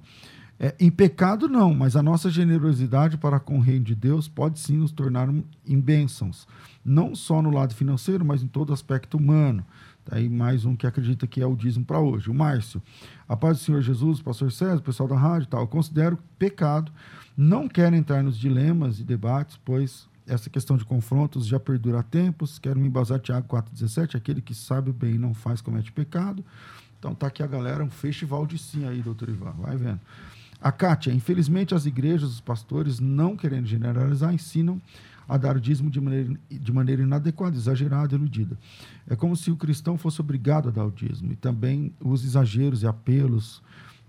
S1: é, em pecado não, mas a nossa generosidade para com o reino de Deus pode sim nos tornar em bênçãos. Não só no lado financeiro, mas em todo aspecto humano. Tá aí mais um que acredita que é o dízimo para hoje. O Márcio. A paz do Senhor Jesus, pastor César, pessoal da rádio e tal. Eu considero pecado. Não quero entrar nos dilemas e debates, pois essa questão de confrontos já perdura há tempos. Quero me embasar Tiago 4,17. Aquele que sabe o bem e não faz, comete pecado. Então tá aqui a galera, um festival de sim aí, doutor Ivan. Vai vendo. A Kátia, infelizmente as igrejas, os pastores, não querendo generalizar, ensinam a dar o dízimo de maneira, de maneira inadequada, exagerada, iludida. É como se o cristão fosse obrigado a dar o dízimo. E também os exageros e apelos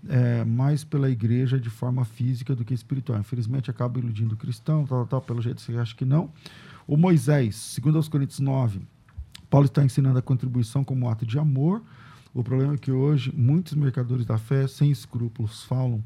S1: é, mais pela igreja de forma física do que espiritual. Infelizmente, acaba iludindo o cristão, tal, tal, pelo jeito você acha que não. O Moisés, segundo aos Coríntios 9, Paulo está ensinando a contribuição como ato de amor. O problema é que hoje muitos mercadores da fé, sem escrúpulos, falam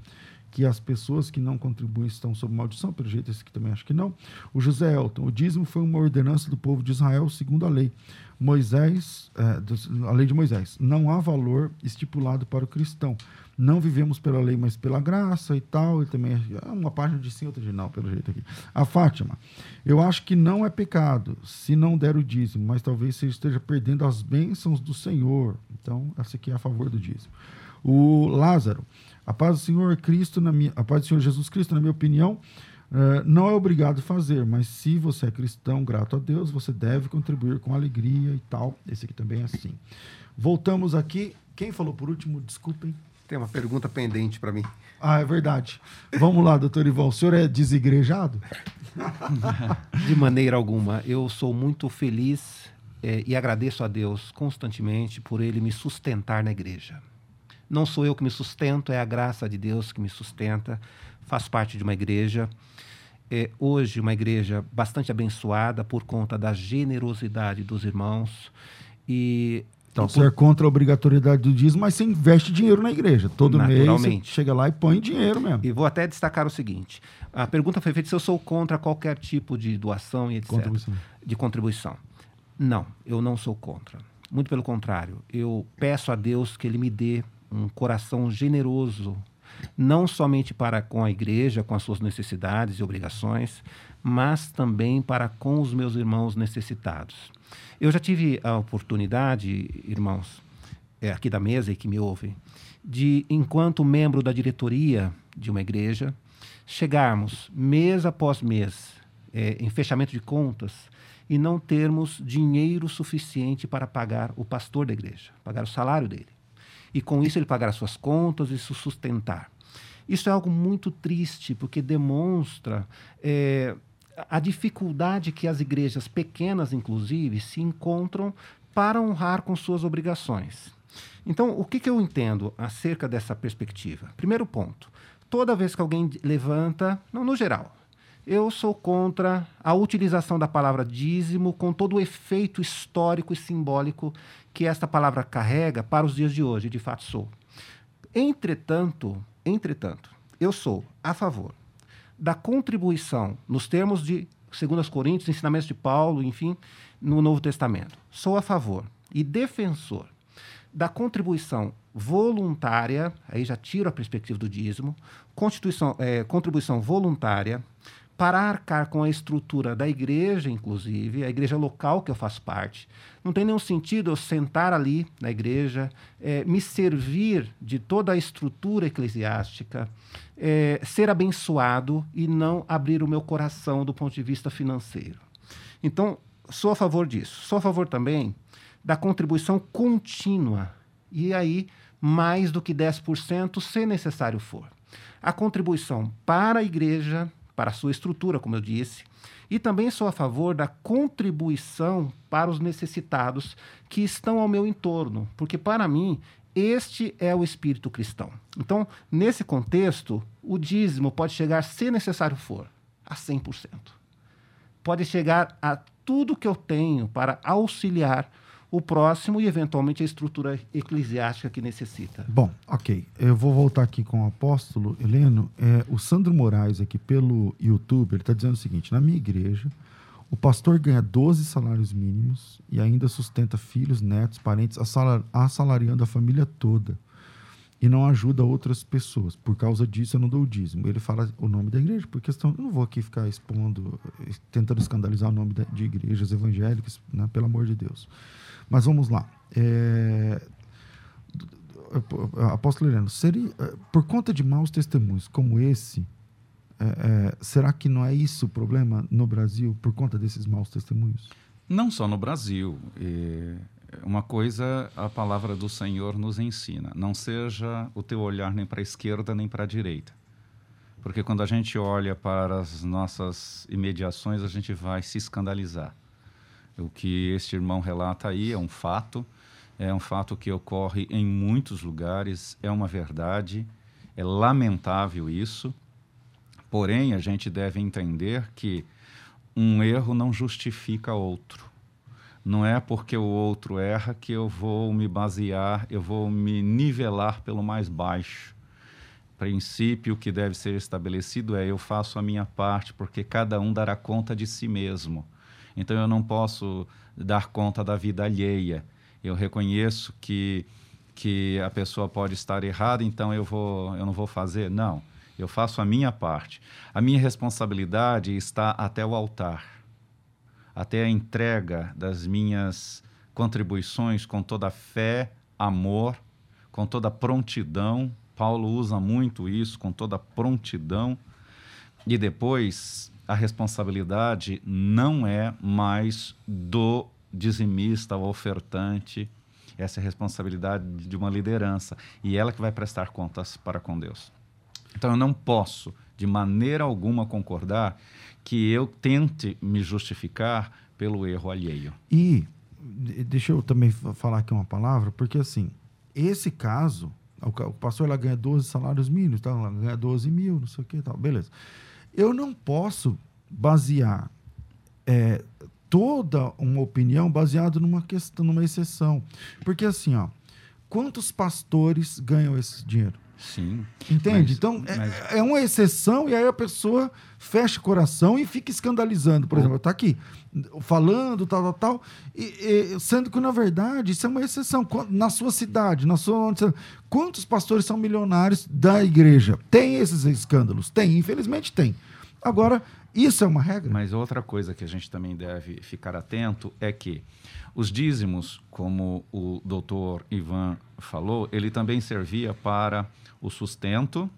S1: que as pessoas que não contribuem estão sob maldição, pelo jeito esse aqui também acho que não. O José Elton, o dízimo foi uma ordenança do povo de Israel segundo a lei. Moisés, é, a lei de Moisés, não há valor estipulado para o cristão. Não vivemos pela lei, mas pela graça e tal. E também é uma página de sim, outra de não, pelo jeito aqui. A Fátima, eu acho que não é pecado se não der o dízimo, mas talvez você esteja perdendo as bênçãos do Senhor. Então, essa aqui é a favor do dízimo. O Lázaro, a paz do Senhor Cristo, na minha, a paz do Senhor Jesus Cristo, na minha opinião, uh, não é obrigado a fazer, mas se você é cristão, grato a Deus, você deve contribuir com alegria e tal. Esse aqui também é assim. Voltamos aqui. Quem falou por último? Desculpem.
S3: Tem uma pergunta pendente para mim.
S1: Ah, é verdade. Vamos lá, doutor Ivan. O senhor é desigrejado? <laughs>
S3: De maneira alguma. Eu sou muito feliz é, e agradeço a Deus constantemente por ele me sustentar na igreja. Não sou eu que me sustento, é a graça de Deus que me sustenta. Faço parte de uma igreja. É, hoje, uma igreja bastante abençoada por conta da generosidade dos irmãos. E
S1: então, você é contra a obrigatoriedade do dízimo, mas você investe dinheiro na igreja. Todo mês você chega lá e põe dinheiro mesmo.
S3: E vou até destacar o seguinte: a pergunta foi feita se eu sou contra qualquer tipo de doação e etc. Contribuição. De contribuição. Não, eu não sou contra. Muito pelo contrário, eu peço a Deus que Ele me dê um coração generoso, não somente para com a igreja, com as suas necessidades e obrigações, mas também para com os meus irmãos necessitados. Eu já tive a oportunidade, irmãos, é, aqui da mesa e que me ouvem, de, enquanto membro da diretoria de uma igreja, chegarmos mês após mês é, em fechamento de contas e não termos dinheiro suficiente para pagar o pastor da igreja, pagar o salário dele e com isso ele pagar as suas contas e se sustentar. Isso é algo muito triste, porque demonstra é, a dificuldade que as igrejas pequenas, inclusive, se encontram para honrar com suas obrigações. Então, o que, que eu entendo acerca dessa perspectiva? Primeiro ponto: toda vez que alguém levanta, não, no geral, eu sou contra a utilização da palavra dízimo com todo o efeito histórico e simbólico que esta palavra carrega para os dias de hoje, de fato sou. Entretanto, entretanto, eu sou a favor da contribuição nos termos de 2 Coríntios, ensinamentos de Paulo, enfim, no Novo Testamento. Sou a favor e defensor da contribuição voluntária, aí já tiro a perspectiva do dízimo, é, contribuição voluntária para arcar com a estrutura da igreja, inclusive, a igreja local que eu faço parte. Não tem nenhum sentido eu sentar ali na igreja, é, me servir de toda a estrutura eclesiástica, é, ser abençoado e não abrir o meu coração do ponto de vista financeiro. Então, sou a favor disso. Sou a favor também da contribuição contínua. E aí, mais do que 10%, se necessário for. A contribuição para a igreja para a sua estrutura, como eu disse, e também sou a favor da contribuição para os necessitados que estão ao meu entorno, porque para mim este é o espírito cristão. Então, nesse contexto, o dízimo pode chegar, se necessário for, a 100%. Pode chegar a tudo que eu tenho para auxiliar o próximo e, eventualmente, a estrutura eclesiástica que necessita.
S1: Bom, ok. Eu vou voltar aqui com o apóstolo Heleno. É, o Sandro Moraes, aqui pelo YouTube, ele está dizendo o seguinte: na minha igreja, o pastor ganha 12 salários mínimos e ainda sustenta filhos, netos, parentes, assalariando a família toda. E não ajuda outras pessoas. Por causa disso, eu não dou o dízimo. Ele fala o nome da igreja, por questão. Eu não vou aqui ficar expondo, tentando escandalizar o nome de igrejas evangélicas, né, pelo amor de Deus. Mas vamos lá. É... Apóstolo Heleno, seria, é, por conta de maus testemunhos como esse, é, é, será que não é isso o problema no Brasil, por conta desses maus testemunhos?
S2: Não só no Brasil. uma coisa a palavra do Senhor nos ensina: não seja o teu olhar nem para a esquerda nem para a direita. Porque quando a gente olha para as nossas imediações, a gente vai se escandalizar. O que este irmão relata aí é um fato, é um fato que ocorre em muitos lugares, é uma verdade, é lamentável isso. Porém, a gente deve entender que um erro não justifica outro. Não é porque o outro erra que eu vou me basear, eu vou me nivelar pelo mais baixo. Princípio que deve ser estabelecido é eu faço a minha parte, porque cada um dará conta de si mesmo. Então eu não posso dar conta da vida alheia. Eu reconheço que que a pessoa pode estar errada, então eu vou eu não vou fazer. Não. Eu faço a minha parte. A minha responsabilidade está até o altar. Até a entrega das minhas contribuições com toda fé, amor, com toda prontidão. Paulo usa muito isso, com toda prontidão. E depois a responsabilidade não é mais do dizimista ou ofertante. Essa é a responsabilidade de uma liderança. E ela que vai prestar contas para com Deus. Então eu não posso, de maneira alguma, concordar que eu tente me justificar pelo erro alheio.
S1: E deixa eu também falar aqui uma palavra, porque assim, esse caso, o pastor ela ganha 12 salários mínimos, tá? ela ganha 12 mil, não sei o que tal, beleza. Eu não posso basear é, toda uma opinião baseada numa questão, numa exceção. Porque assim, ó, quantos pastores ganham esse dinheiro?
S2: Sim.
S1: Entende? Mas, então, é, mas... é, é, uma exceção e aí a pessoa fecha o coração e fica escandalizando. Por exemplo, está aqui falando, tal, tal, tal, e, e, sendo que, na verdade, isso é uma exceção. Na sua cidade, na sua... Quantos pastores são milionários da igreja? Tem esses escândalos? Tem, infelizmente tem. Agora, isso é uma regra?
S2: Mas outra coisa que a gente também deve ficar atento é que os dízimos, como o doutor Ivan falou, ele também servia para o sustento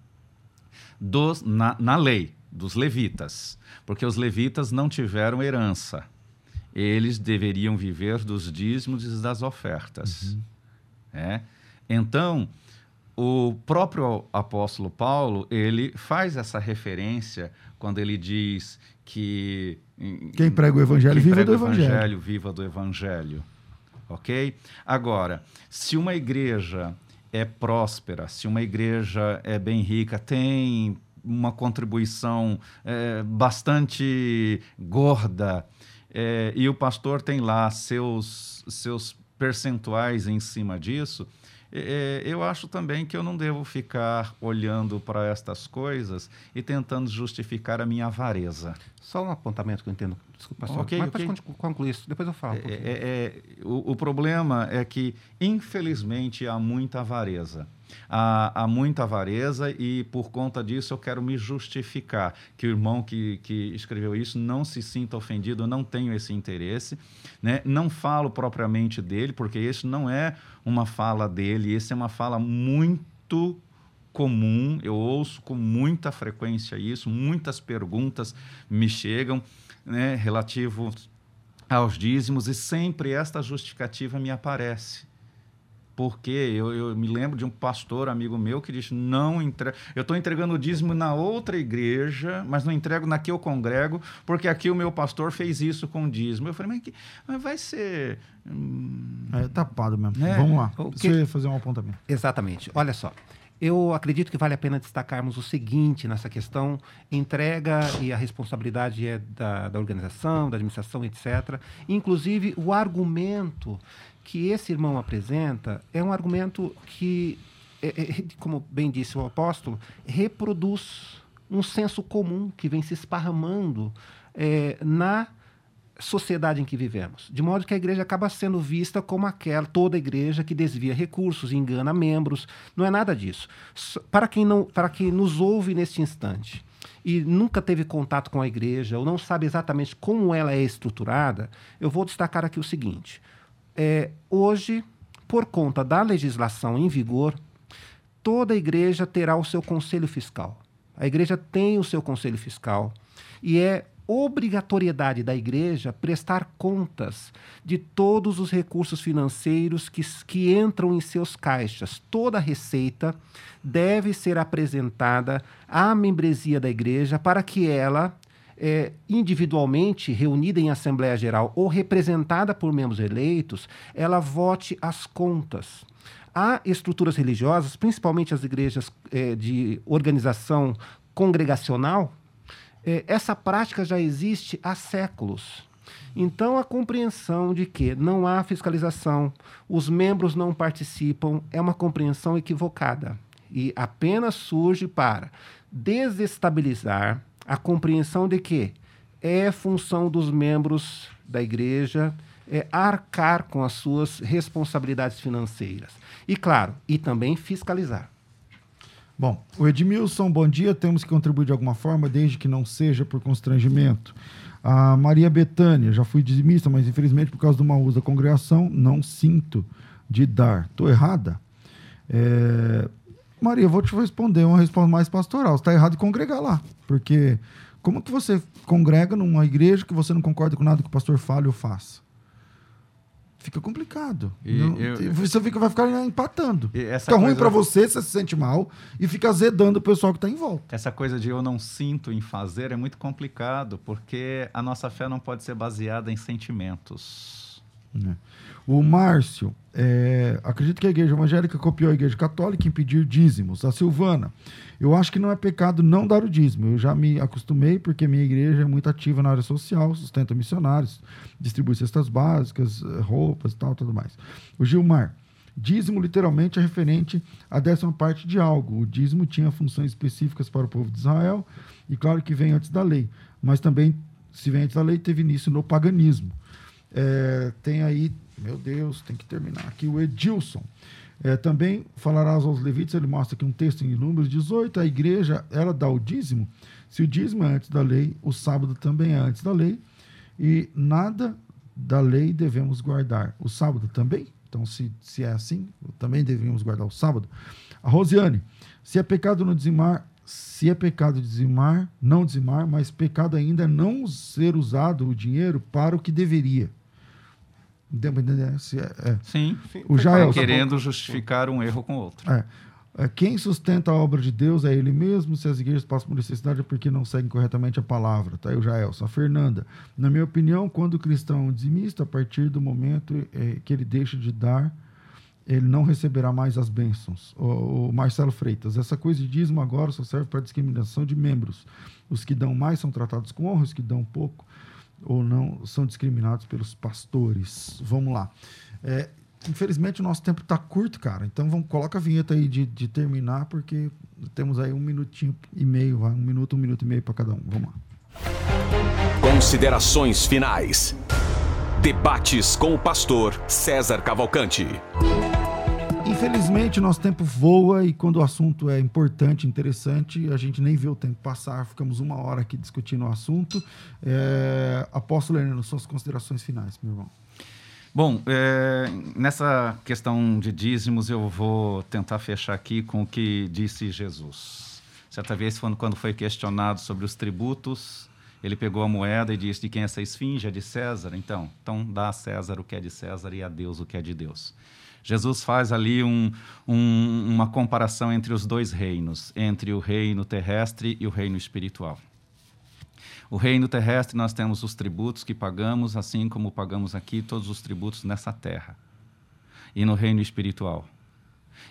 S2: dos, na, na lei dos levitas, porque os levitas não tiveram herança. Eles deveriam viver dos dízimos e das ofertas. Uhum. É? Então, o próprio apóstolo Paulo, ele faz essa referência quando ele diz que...
S1: Quem prega o evangelho, viva
S2: prega
S1: do evangelho.
S2: evangelho, viva do evangelho. Ok? Agora, se uma igreja é próspera, se uma igreja é bem rica, tem uma contribuição é, bastante gorda, é, e o pastor tem lá seus, seus percentuais em cima disso, é, eu acho também que eu não devo ficar olhando para estas coisas e tentando justificar a minha avareza.
S3: Só um apontamento que eu entendo. Desculpa, pastor.
S2: Ok,
S3: Mas
S2: ok.
S3: pode con- concluir isso, depois eu falo. um
S2: É,
S3: pouquinho.
S2: é- é- o, o problema é que, infelizmente, há muita avareza. Há, há muita avareza e, por conta disso, eu quero me justificar. Que o irmão que, que escreveu isso não se sinta ofendido, eu não tenho esse interesse. Né? Não falo propriamente dele, porque isso não é uma fala dele, esse é uma fala muito comum, eu ouço com muita frequência isso, muitas perguntas me chegam né, relativo aos dízimos e sempre esta justificativa me aparece. Porque eu, eu me lembro de um pastor amigo meu que disse: não entre... eu estou entregando o dízimo na outra igreja, mas não entrego na que eu congrego, porque aqui o meu pastor fez isso com o dízimo. Eu falei, mas, que... mas vai ser. hum,
S1: É tapado mesmo.
S2: É.
S1: Vamos lá.
S3: O
S1: Você
S3: que-
S1: ia fazer um apontamento.
S3: Exatamente. Olha só. Eu acredito que vale a pena destacarmos o seguinte nessa questão: entrega e a responsabilidade é da, da organização, da administração, etc. Inclusive, o argumento que esse irmão apresenta é um argumento que, é- é- como bem disse o apóstolo, reproduz um senso comum que vem se esparramando é, na sociedade em que vivemos. De modo que a igreja acaba sendo vista como aquela, toda igreja que desvia recursos, engana membros. Não é nada disso. Para quem, não, para quem nos ouve neste instante e nunca teve contato com a igreja ou não sabe exatamente como ela é estruturada, eu vou destacar aqui o seguinte. É, hoje, por conta da legislação em vigor, toda igreja terá o seu conselho fiscal. A igreja tem o seu conselho fiscal e é obrigatoriedade da igreja prestar contas de todos os recursos financeiros que, que entram em seus caixas. Toda receita deve ser apresentada à membresia da igreja para que ela é, individualmente reunida em Assembleia Geral ou representada por membros eleitos, ela vote as contas. Há estruturas religiosas, principalmente as igrejas eh, de organização congregacional, essa prática já existe há séculos. Então, a compreensão de que não há fiscalização, os membros não participam, é uma compreensão equivocada e apenas surge para desestabilizar a compreensão de que é função dos membros da igreja é, arcar com as suas responsabilidades financeiras. E, claro, e também fiscalizar.
S1: Bom, o Edmilson, bom dia. Temos que contribuir de alguma forma, desde que não seja por constrangimento. A Maria Betânia, já fui dizimista, mas infelizmente por causa do mau uso da congregação, não sinto de dar. Estou errada? É, Maria, vou te responder uma resposta mais pastoral. Está errado em congregar lá. Porque como que você congrega numa igreja que você não concorda com nada que o pastor fale ou faça? Fica complicado.
S2: E
S1: Não-
S2: eu-
S1: você fica, vai ficar empatando. Fica ruim
S2: coisa-
S1: para você, você se sente mal e fica azedando o pessoal que está em volta.
S2: Essa coisa de eu não sinto em fazer é muito complicado, porque a nossa fé não pode ser baseada em sentimentos.
S1: Né? O Márcio, é, acredito que a igreja evangélica copiou a igreja católica em pedir dízimos. A Silvana, eu acho que não é pecado não dar o dízimo. Eu já me acostumei, porque minha igreja é muito ativa na área social, sustenta missionários, distribui cestas básicas, eh, roupas e tal, tudo mais. O Gilmar, dízimo literalmente é referente à décima parte de algo. O dízimo tinha funções específicas para o povo de Israel, e claro que vem antes da lei, mas também, se vem antes da lei, teve início no paganismo. É, tem aí, meu Deus, tem que terminar aqui, o Edilson. É, também falarás aos levitas, ele mostra aqui um texto em Números 18, a igreja, ela dá o dízimo, se o dízimo é antes da lei, o sábado também é antes da lei, e nada da lei devemos guardar. O sábado também? Então, se, se é assim, também devemos guardar o sábado. A Rosiane, se é pecado não dizimar, se é pecado dizimar, não dizimar, mas pecado ainda não ser usado o dinheiro para o que deveria. Deu pra entender? Se é, é.
S2: Sim.
S1: O Jael,
S2: querendo justificar um erro com outro.
S1: é. É, quem sustenta a obra de Deus é ele mesmo. Se as igrejas passam por necessidade é porque não seguem corretamente a palavra. Tá aí o Jaelson. A Fernanda. Na minha opinião, quando o cristão é dizimista, a partir do momento é, que ele deixa de dar, ele não receberá mais as bênçãos. O, o Marcelo Freitas. Essa coisa de dízimo agora só serve para discriminação de membros. Os que dão mais são tratados com honra, os que dão pouco ou não são discriminados pelos pastores. Vamos lá. É, infelizmente o nosso tempo está curto, cara. Então vamos coloca a vinheta aí de, de terminar, porque temos aí um minutinho e meio, vai, um minuto, um minuto e meio para cada um. Vamos lá.
S5: Considerações finais. Debates com o pastor César Cavalcante.
S1: Infelizmente, nosso tempo voa e quando o assunto é importante, interessante, a gente nem vê o tempo passar. Ficamos uma hora aqui discutindo o assunto. É... Apóstolo Heleno, suas considerações finais, meu irmão.
S2: Bom, é, nessa questão de dízimos, eu vou tentar fechar aqui com o que disse Jesus. Certa vez, quando foi questionado sobre os tributos, ele pegou a moeda e disse: De quem é essa esfinge? É de César? Então, então dá a César o que é de César e a Deus o que é de Deus. Jesus faz ali um, um, uma comparação entre os dois reinos, entre o reino terrestre e o reino espiritual. O reino terrestre nós temos os tributos que pagamos, assim como pagamos aqui todos os tributos nessa terra. E no reino espiritual.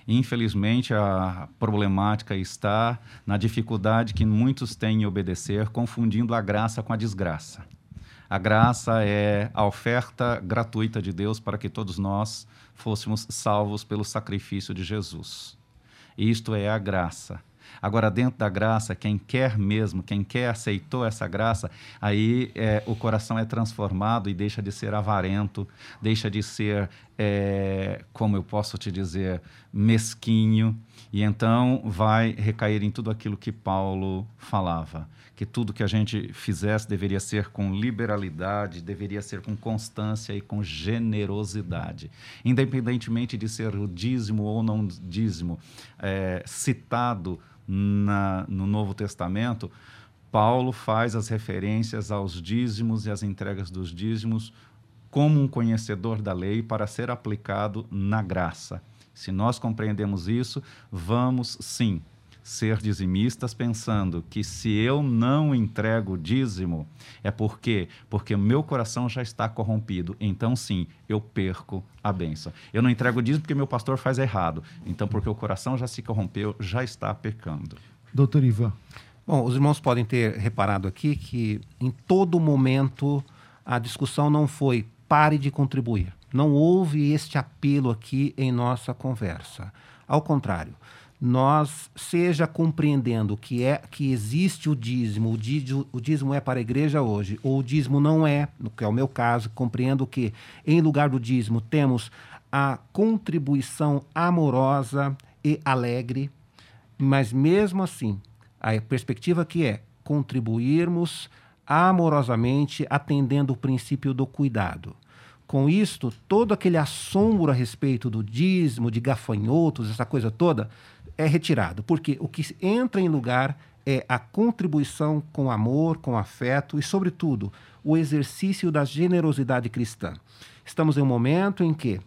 S2: Infelizmente, a problemática está na dificuldade que muitos têm em obedecer, confundindo a graça com a desgraça. A graça é a oferta gratuita de Deus para que todos nós fôssemos salvos pelo sacrifício de Jesus. Isto é a graça. Agora, dentro da graça, quem quer mesmo, quem quer aceitou essa graça, aí é, o coração é transformado e deixa de ser avarento, deixa de ser, é, como eu posso te dizer, mesquinho, e então vai recair em tudo aquilo que Paulo falava que tudo que a gente fizesse deveria ser com liberalidade, deveria ser com constância e com generosidade. Independentemente de ser o dízimo ou não dízimo é, citado na, no Novo Testamento, Paulo faz as referências aos dízimos e às entregas dos dízimos como um conhecedor da lei para ser aplicado na graça. Se nós compreendemos isso, vamos sim ser dizimistas pensando que se eu não entrego o dízimo é porque porque meu coração já está corrompido. Então sim, eu perco a bênção. Eu não entrego o dízimo porque meu pastor faz errado. Então porque o coração já se corrompeu, já está pecando.
S1: Doutor Ivan.
S3: Bom, os irmãos podem ter reparado aqui que em todo momento a discussão não foi pare de contribuir. Não houve este apelo aqui em nossa conversa. Ao contrário, nós seja compreendendo que é que existe o dízimo, o dízimo, o dízimo é para a igreja hoje, ou o dízimo não é, no que é o meu caso, compreendo que em lugar do dízimo temos a contribuição amorosa e alegre, mas mesmo assim, a perspectiva que é contribuirmos amorosamente atendendo o princípio do cuidado. Com isto, todo aquele assombro a respeito do dízimo, de gafanhotos, essa coisa toda, é retirado, porque o que entra em lugar é a contribuição com amor, com afeto e, sobretudo, o exercício da generosidade cristã. Estamos em um momento em que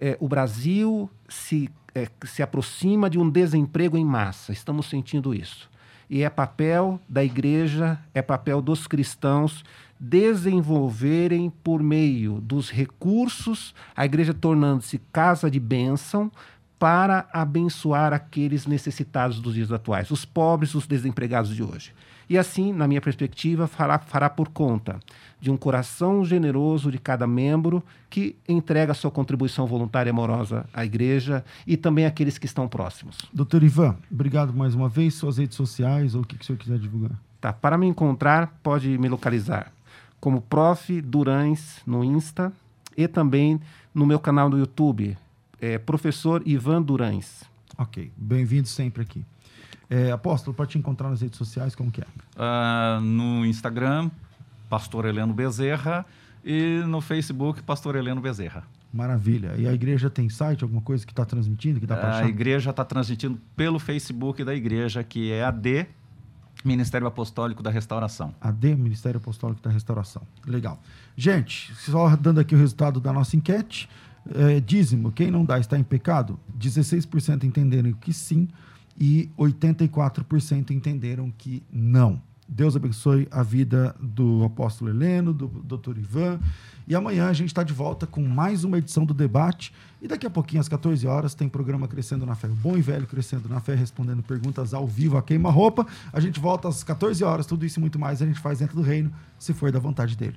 S3: é, o Brasil se, é, se aproxima de um desemprego em massa, estamos sentindo isso. E é papel da igreja, é papel dos cristãos desenvolverem por meio dos recursos, a igreja tornando-se casa de bênção, para abençoar aqueles necessitados dos dias atuais, os pobres, os desempregados de hoje. E assim, na minha perspectiva, fará, fará por conta de um coração generoso de cada membro que entrega sua contribuição voluntária e amorosa à igreja e também àqueles que estão próximos.
S1: Doutor Ivan, obrigado mais uma vez. Suas redes sociais ou o que, que o senhor quiser divulgar.
S3: Tá, para me encontrar, pode me localizar como Prof. Durães no Insta e também no meu canal no YouTube, é, professor Ivan Durães.
S1: Ok, bem-vindo sempre aqui. É, Apóstolo, para te encontrar nas redes sociais, como que é?
S2: Uh, no Instagram, Pastor Heleno Bezerra, e no Facebook, Pastor Heleno Bezerra.
S1: Maravilha. E a igreja tem site, alguma coisa que está transmitindo, que dá para achar?
S2: A igreja está transmitindo pelo Facebook da igreja, que é AD, Ministério Apostólico da Restauração.
S1: AD, Ministério Apostólico da Restauração. Legal. Gente, só dando aqui o resultado da nossa enquete. É, dízimo, quem não dá está em pecado? 16% entenderam que sim e 84% entenderam que não. Deus abençoe a vida do apóstolo Heleno, do doutor Ivan. E amanhã a gente está de volta com mais uma edição do debate. E daqui a pouquinho, às 14 horas, tem programa Crescendo na Fé. O bom e velho Crescendo na Fé, respondendo perguntas ao vivo a queima-roupa. A gente volta às 14 horas, tudo isso e muito mais a gente faz dentro do reino, se for da vontade dele.